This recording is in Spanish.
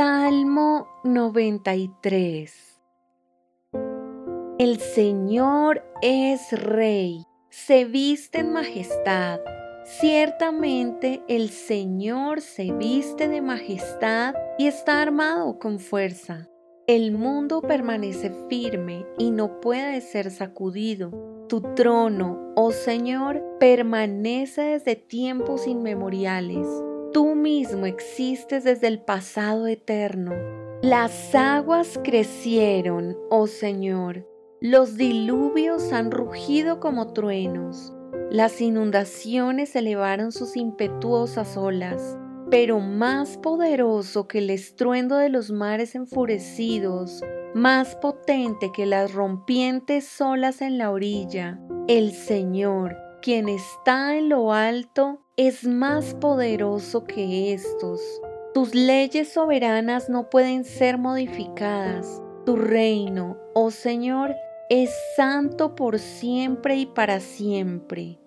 Salmo 93 El Señor es Rey, se viste en majestad. Ciertamente el Señor se viste de majestad y está armado con fuerza. El mundo permanece firme y no puede ser sacudido. Tu trono, oh Señor, permanece desde tiempos inmemoriales. Tú mismo existes desde el pasado eterno. Las aguas crecieron, oh Señor. Los diluvios han rugido como truenos. Las inundaciones elevaron sus impetuosas olas. Pero más poderoso que el estruendo de los mares enfurecidos, más potente que las rompientes olas en la orilla, el Señor, quien está en lo alto, es más poderoso que estos. Tus leyes soberanas no pueden ser modificadas. Tu reino, oh Señor, es santo por siempre y para siempre.